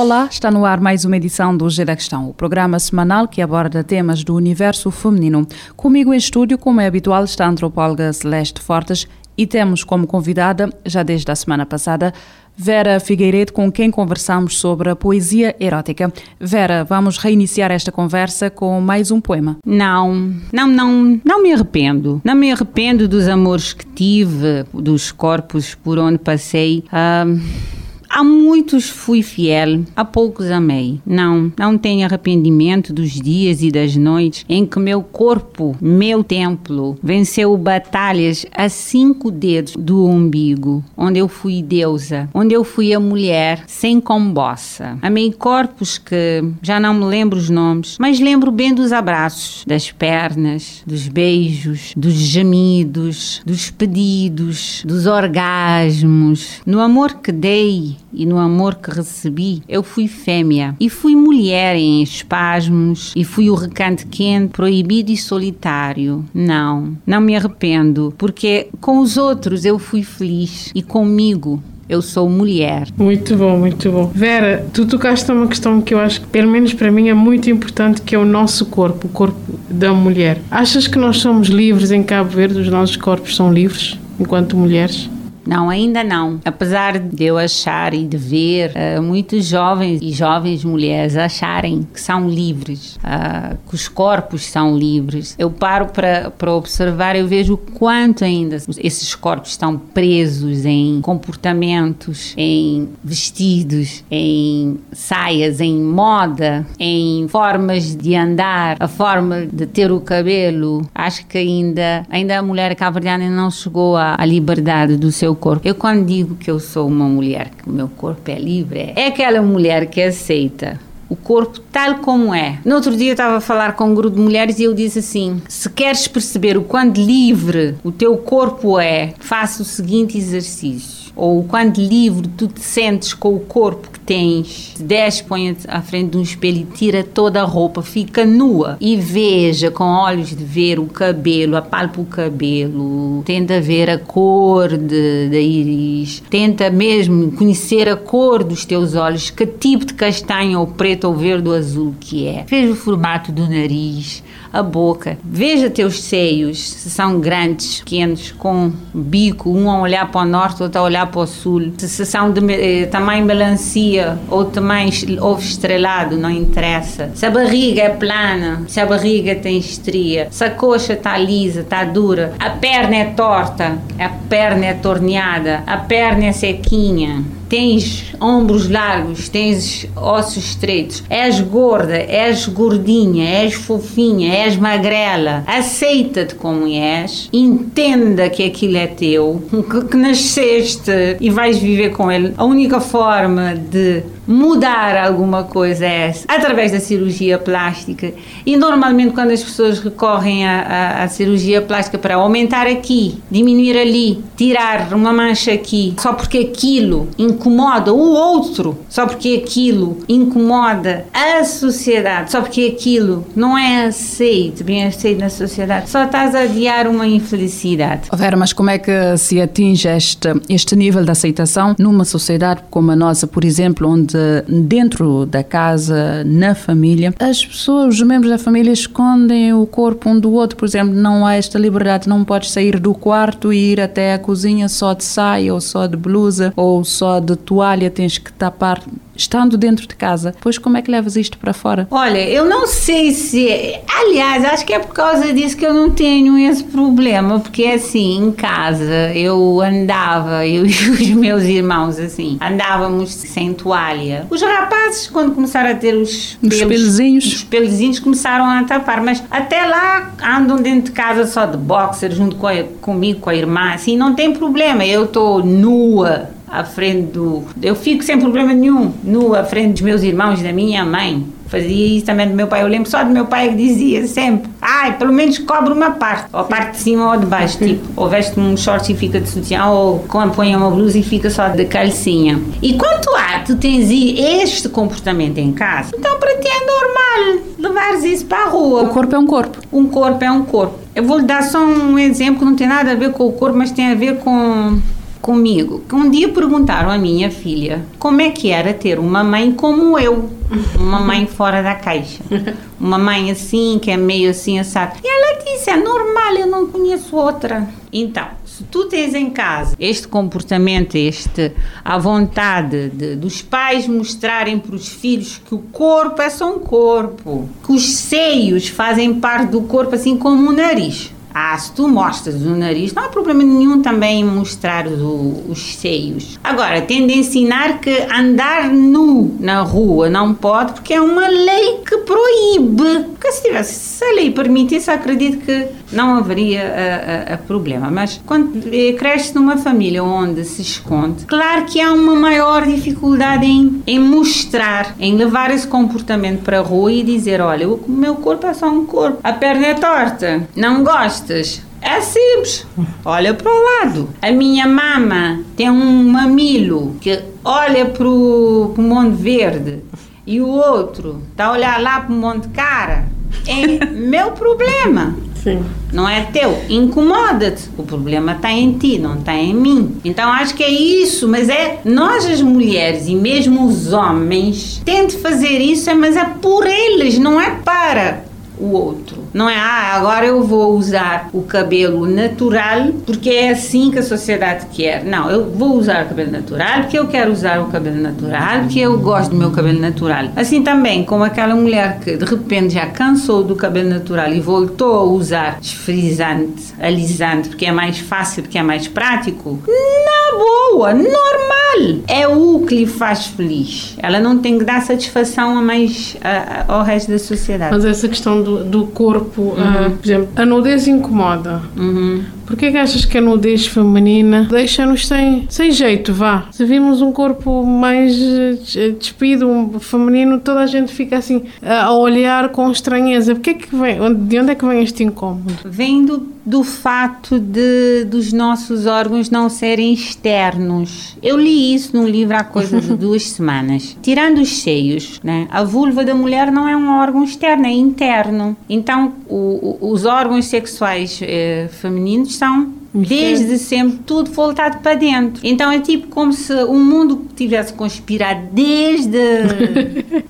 Olá, está no ar mais uma edição do G da Questão, o programa semanal que aborda temas do universo feminino. Comigo em estúdio, como é habitual, está a antropóloga Celeste Fortes e temos como convidada, já desde a semana passada, Vera Figueiredo, com quem conversamos sobre a poesia erótica. Vera, vamos reiniciar esta conversa com mais um poema. Não, não, não, não me arrependo. Não me arrependo dos amores que tive, dos corpos por onde passei. Uh a muitos fui fiel, a poucos amei. Não, não tenho arrependimento dos dias e das noites em que meu corpo, meu templo, venceu batalhas a cinco dedos do umbigo, onde eu fui deusa, onde eu fui a mulher sem combossa. Amei corpos que já não me lembro os nomes, mas lembro bem dos abraços, das pernas, dos beijos, dos gemidos, dos pedidos, dos orgasmos. No amor que dei, e no amor que recebi, eu fui fêmea e fui mulher em espasmos e fui o recanto quente, proibido e solitário. Não, não me arrependo, porque com os outros eu fui feliz e comigo eu sou mulher. Muito bom, muito bom. Vera, tu tocaste uma questão que eu acho que, pelo menos para mim, é muito importante, que é o nosso corpo, o corpo da mulher. Achas que nós somos livres em Cabo Verde? Os nossos corpos são livres enquanto mulheres? Não, ainda não. Apesar de eu achar e de ver uh, muitos jovens e jovens mulheres acharem que são livres, uh, que os corpos são livres, eu paro para observar, eu vejo o quanto ainda esses corpos estão presos em comportamentos, em vestidos, em saias, em moda, em formas de andar, a forma de ter o cabelo. Acho que ainda, ainda a mulher cabo não chegou à, à liberdade do seu corpo. Eu quando digo que eu sou uma mulher, que o meu corpo é livre, é aquela mulher que aceita o corpo tal como é. No outro dia eu estava a falar com um grupo de mulheres e eu disse assim: se queres perceber o quanto livre o teu corpo é, faça o seguinte exercício ou quando livre tu te sentes com o corpo que tens, te desce, põe à frente de um espelho e tira toda a roupa, fica nua e veja com olhos de ver o cabelo, apalpa o cabelo, tenta ver a cor de, da íris, tenta mesmo conhecer a cor dos teus olhos, que tipo de castanho ou preto ou verde ou azul que é. Veja o formato do nariz, a boca. Veja teus seios, se são grandes, pequenos, com bico, um a olhar para o norte, outro a olhar para o sul. Se são de eh, tamanho melancia ou tamanho ovo estrelado, não interessa. Se a barriga é plana, se a barriga tem estria, se a coxa está lisa, está dura, a perna é torta, a perna é torneada, a perna é sequinha tens ombros largos, tens ossos estreitos, és gorda, és gordinha, és fofinha, és magrela, aceita-te como és, entenda que aquilo é teu, que, nasceste e vais viver com ele. A única forma de mudar alguma coisa é através da cirurgia plástica. E normalmente, quando as pessoas recorrem à, cirurgia plástica para aumentar aqui, diminuir ali, tirar uma mancha aqui, só porque aquilo incomoda o outro, só porque aquilo incomoda a sociedade, só porque aquilo não é aceito, bem aceito na sociedade, só estás a adiar uma infelicidade. Vera, mas como é que se atinge este, este nível de aceitação numa sociedade como a nossa, por exemplo, onde dentro da casa, na família, as pessoas, os membros da família escondem o corpo um do outro, por exemplo, não há esta liberdade, não podes sair do quarto e ir até a cozinha só de saia ou só de blusa ou só de toalha, tens que tapar estando dentro de casa. Pois como é que levas isto para fora? Olha, eu não sei se. Aliás, acho que é por causa disso que eu não tenho esse problema, porque assim, em casa eu andava, eu e os meus irmãos, assim, andávamos sem toalha. Os rapazes, quando começaram a ter os pelezinhos, os pelezinhos começaram a tapar, mas até lá andam dentro de casa só de boxer, junto com a, comigo, com a irmã, assim, não tem problema. Eu estou nua à frente do. Eu fico sem problema nenhum, nu à frente dos meus irmãos, da minha mãe. Fazia isso também do meu pai. Eu lembro só do meu pai que dizia sempre: ai, pelo menos cobre uma parte, ou a parte de cima ou de baixo. Tipo, ou veste um short e fica de sutiã, ou põe uma blusa e fica só de calcinha. E quanto a tu tens este comportamento em casa, então para ti é normal levares isso para a rua. O corpo é um corpo. Um corpo é um corpo. Eu vou lhe dar só um exemplo que não tem nada a ver com o corpo, mas tem a ver com comigo. Que um dia perguntaram à minha filha como é que era ter uma mãe como eu, uma mãe fora da caixa, uma mãe assim que é meio assim assado. E ela disse: é normal, eu não conheço outra. Então, se tu tens em casa este comportamento, este a vontade de, dos pais mostrarem para os filhos que o corpo é só um corpo, que os seios fazem parte do corpo assim como o nariz. Ah, se tu mostras o nariz, não há problema nenhum também em mostrar o, os seios. Agora, tem de ensinar que andar nu na rua não pode, porque é uma lei que proíbe. Se tivesse, se a lei permitisse, acredito que não haveria a, a, a problema. Mas quando cresce numa família onde se esconde, claro que há uma maior dificuldade em, em mostrar, em levar esse comportamento para a rua e dizer: olha, o meu corpo é só um corpo, a perna é torta, não gosto costas. É simples. Olha para o lado. A minha mama tem um mamilo que olha para o Monte Verde e o outro está a olhar lá para o Monte Cara. É meu problema. Sim. Não é teu. Incomoda-te. O problema está em ti, não está em mim. Então acho que é isso, mas é nós as mulheres e mesmo os homens têm de fazer isso, mas é por eles, não é para o outro. Não é, ah, agora eu vou usar o cabelo natural porque é assim que a sociedade quer. Não, eu vou usar o cabelo natural porque eu quero usar o cabelo natural, porque eu gosto do meu cabelo natural. Assim também, como aquela mulher que de repente já cansou do cabelo natural e voltou a usar desfrisante, alisante, porque é mais fácil, porque é mais prático. Na boa, normal. É o que lhe faz feliz. Ela não tem que dar satisfação a mais a, a, ao resto da sociedade. Mas essa questão do, do corpo, uhum. uh, por exemplo, a nudez incomoda. Uhum. Porquê que achas que a nudez feminina deixa-nos sem, sem jeito, vá? Se vimos um corpo mais eh, despido, um feminino, toda a gente fica assim a olhar com estranheza. Porquê que vem, de onde é que vem este incômodo? Vem do, do fato de dos nossos órgãos não serem externos. Eu li isso num livro há coisa de duas semanas. Tirando os seios, né? A vulva da mulher não é um órgão externo, é interno. Então, o, o, os órgãos sexuais eh, femininos são desde sempre tudo voltado para dentro. Então é tipo como se o mundo tivesse conspirado desde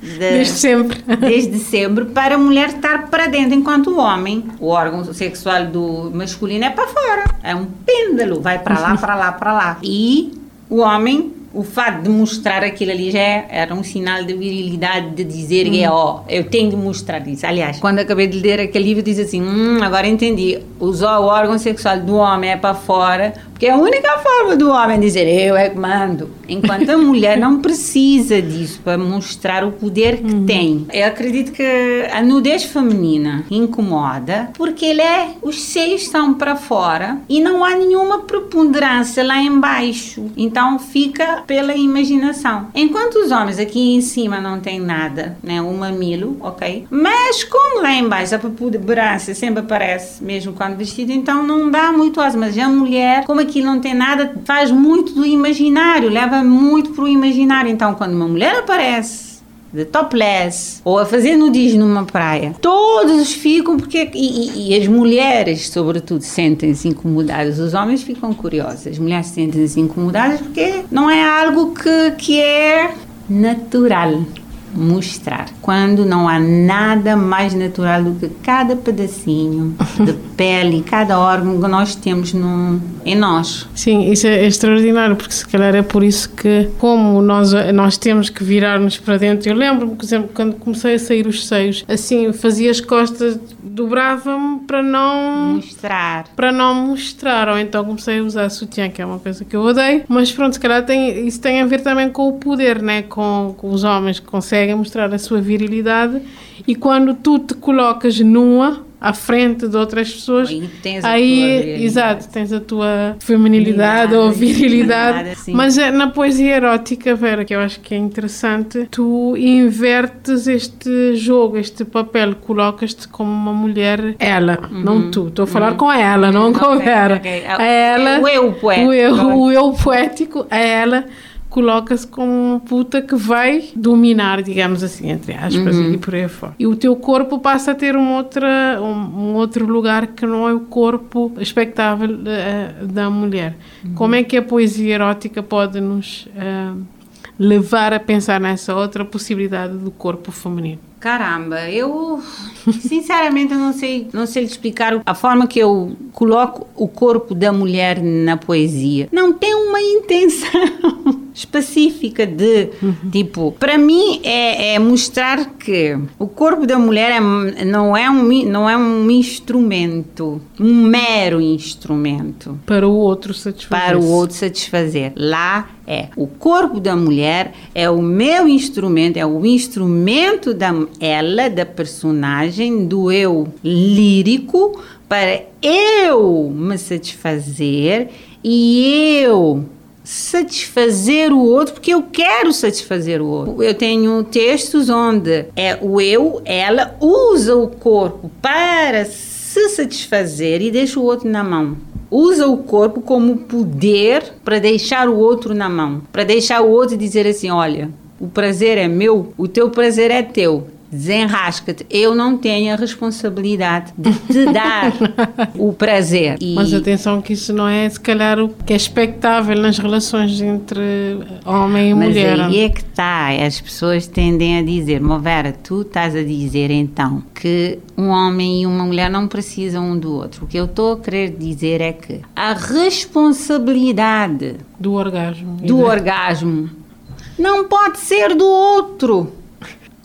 de, desde sempre, desde sempre para a mulher estar para dentro, enquanto o homem, o órgão sexual do masculino é para fora. É um pêndulo, vai para lá, para lá, para lá. E o homem o fato de mostrar aquilo ali já era um sinal de virilidade, de dizer hum. que é, ó, eu tenho de mostrar isso. Aliás, quando acabei de ler aquele livro, diz assim: hum, agora entendi. Usar o órgão sexual do homem é para fora, porque é a única forma do homem dizer eu é que mando. Enquanto a mulher não precisa disso para mostrar o poder que uhum. tem. Eu acredito que a nudez feminina incomoda porque ele é, os seios estão para fora e não há nenhuma preponderância lá embaixo. Então fica pela imaginação. Enquanto os homens aqui em cima não têm nada, né? O mamilo, ok? Mas como lá embaixo a preponderância sempre aparece, mesmo quando vestido, então não dá muito as. Mas a mulher, como aquilo não tem nada, faz muito do imaginário, leva muito para o imaginário. Então, quando uma mulher aparece de topless ou a fazer nudismo numa praia. Todos ficam porque e, e, e as mulheres, sobretudo, sentem-se incomodadas. Os homens ficam curiosos. As mulheres sentem-se incomodadas porque não é algo que, que é natural mostrar. Quando não há nada mais natural do que cada pedacinho de pele, cada órgão que nós temos no, em nós. Sim, isso é extraordinário, porque se calhar é por isso que, como nós, nós temos que virar-nos para dentro. Eu lembro-me, por exemplo, quando comecei a sair os seios, assim, fazia as costas, dobrava-me para não. Mostrar. Para não mostrar, ou então comecei a usar sutiã, que é uma coisa que eu odeio, mas pronto, se calhar tem, isso tem a ver também com o poder, né? com, com os homens que conseguem conseguem mostrar a sua virilidade e quando tu te colocas nua, à frente de outras pessoas, Aí tens a aí, exato, tens a tua feminilidade ou virilidade. Sim. Mas é na poesia erótica, Vera, que eu acho que é interessante, tu invertes este jogo, este papel, colocas-te como uma mulher, ela, não tu. Estou a falar com ela, não com Uhum. Ok, Vera. ok. A ela, O eu poético. O eu, o eu poético, a ela coloca-se como uma puta que vai dominar, digamos assim, entre aspas, Uhum. e por aí fora. E o teu corpo passa a ter um, outra, um, um outro lugar que não é o corpo expectável eh, da mulher. Uhum. Como é que a poesia erótica pode nos eh, levar a pensar nessa outra possibilidade do corpo feminino? Caramba, eu sinceramente eu não sei, não sei explicar a forma que eu coloco o corpo da mulher na poesia. Não tem uma intenção específica de tipo, para mim é, é mostrar que o corpo da mulher é, não é um não é um instrumento, um mero instrumento Para o outro satisfazer. para o outro satisfazer. Lá é o corpo da mulher é o meu instrumento, é o instrumento da ela, da personagem, do eu lírico para eu me satisfazer e eu satisfazer o outro porque eu quero satisfazer o outro. Eu tenho textos onde é o eu, ela usa o corpo para se satisfazer e deixa o outro na mão. Usa o corpo como poder para deixar o outro na mão, para deixar o outro dizer assim, olha, o prazer é meu, o teu prazer é teu. Desenrasca-te. Eu não tenho a responsabilidade de te dar o prazer. E- Mas atenção que isso não é, se calhar, o que é expectável nas relações entre homem e Mas mulher. aí é que está. As pessoas tendem a dizer, Movera, tu estás a dizer então que um homem e uma mulher não precisam um do outro. O que eu estou a querer dizer é que a responsabilidade Do orgasmo. do orgasmo não pode ser do outro.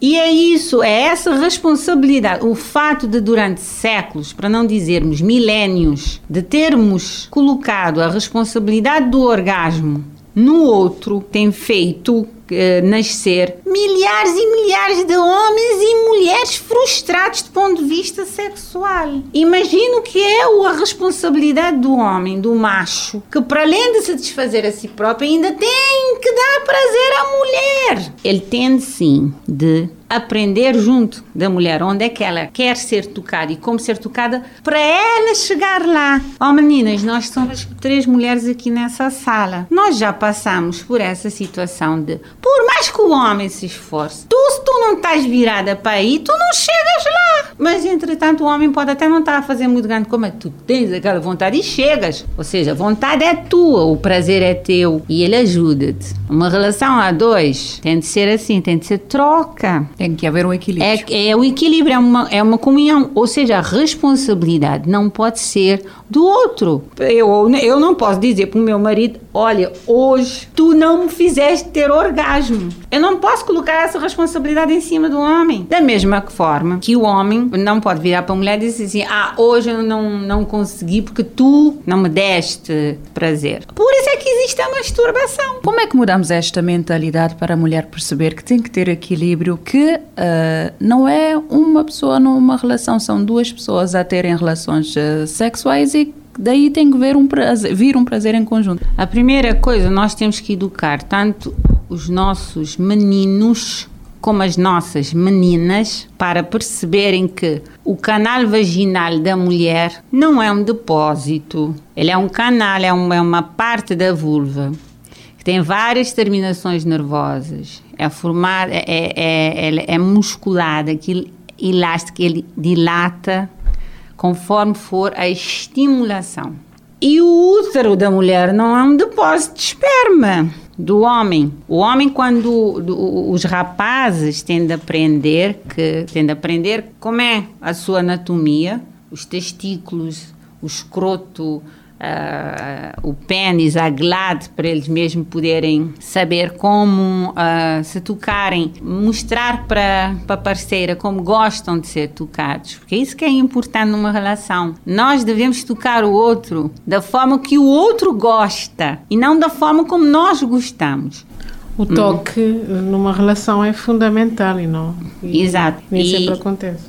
E é isso, é essa responsabilidade. O fato de, durante séculos, para não dizermos milénios, de termos colocado a responsabilidade do orgasmo no outro, tem feito eh, nascer milhares e milhares de homens e mulheres frustrados do ponto de vista sexual. Imagino que é a responsabilidade do homem, do macho, que para além de satisfazer a si próprio, ainda tem que dar prazer à mulher. Ele tem sim de aprender junto da mulher onde é que ela quer ser tocada e como ser tocada para ela chegar lá. Oh meninas, nós somos três mulheres aqui nessa sala. Nós já passamos por essa situação de por mais que o homem se esforce, tu se tu não estás virada para aí, tu não chegas lá. Mas entretanto o homem pode até não estar a fazer muito grande como é que tu tens aquela vontade e chegas. Ou seja, a vontade é tua, o prazer é teu e ele ajuda-te. Uma relação a dois tem de ser assim, tem de ser troca. Tem que haver um equilíbrio. É, é o equilíbrio, é uma, é uma comunhão. Ou seja, a responsabilidade não pode ser do outro. Eu, eu não posso dizer para o meu marido: olha, hoje tu não me fizeste ter orgasmo. Eu não posso colocar essa responsabilidade em cima do homem. Da mesma forma que o homem não pode virar para a mulher e dizer assim: ah, hoje eu não, não consegui porque tu não me deste prazer. Por isso é que existe a masturbação. Como é que mudamos esta mentalidade para a mulher perceber que tem que ter equilíbrio, que ah, não é uma pessoa numa relação, são duas pessoas a terem relações ah, sexuais e daí tem que ver um prazer, vir um prazer em conjunto. A primeira coisa, nós temos que educar tanto os nossos meninos como as nossas meninas para perceberem que o canal vaginal da mulher não é um depósito, ele é um canal, é uma, é uma parte da vulva que tem várias terminações nervosas, é formada, é, é, é, é musculada, aquilo elástico, ele dilata conforme for a estimulação. E o útero da mulher não é um depósito de esperma do homem. O homem, quando do- os rapazes têm de aprender que têm de aprender como é a sua anatomia, os testículos, o escroto, ah, o pênis, a glade, para eles mesmos poderem saber como ah, se tocarem, mostrar para a parceira como gostam de ser tocados, porque é isso que é importante numa relação. Nós devemos tocar o outro da forma que o outro gosta e não da forma como nós gostamos. O toque numa relação é fundamental e não. E Exato. Nem E- sempre acontece.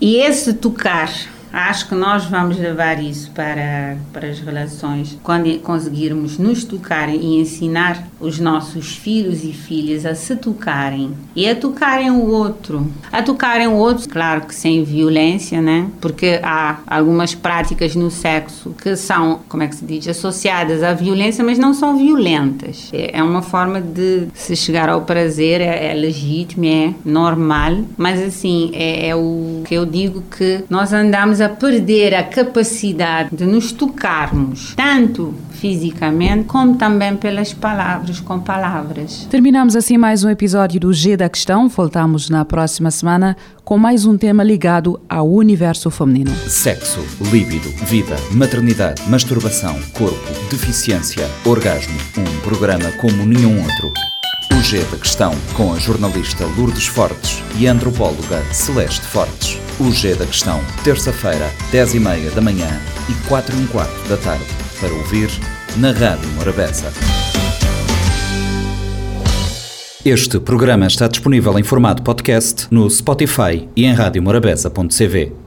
E esse tocar Acho que nós vamos levar isso para, para as relações quando conseguirmos nos tocar e ensinar os nossos filhos e filhas a se tocarem e a tocarem o outro. A tocarem o outro, claro que sem violência, né? Porque há algumas práticas no sexo que são, como é que se diz, associadas à violência, mas não são violentas. É, é uma forma de se chegar ao prazer, é, é legítimo, é normal, mas assim, é, é o que eu digo que nós andamos a perder a capacidade de nos tocarmos, tanto fisicamente como também pelas palavras, com palavras. Terminamos assim mais um episódio do G da Questão. Voltamos na próxima semana com mais um tema ligado ao universo feminino. Sexo, líbido, vida, maternidade, masturbação, corpo, deficiência, orgasmo. Um programa como nenhum outro. O G da Questão, com a jornalista Lourdes Fortes e a antropóloga Celeste Fortes. O G da Questão, terça-feira, 10 e meia da manhã e 4 e um quarto da tarde. Para ouvir na Rádio Morabeza. Este programa está disponível em formato podcast no Spotify e em radiomorabeza.cv.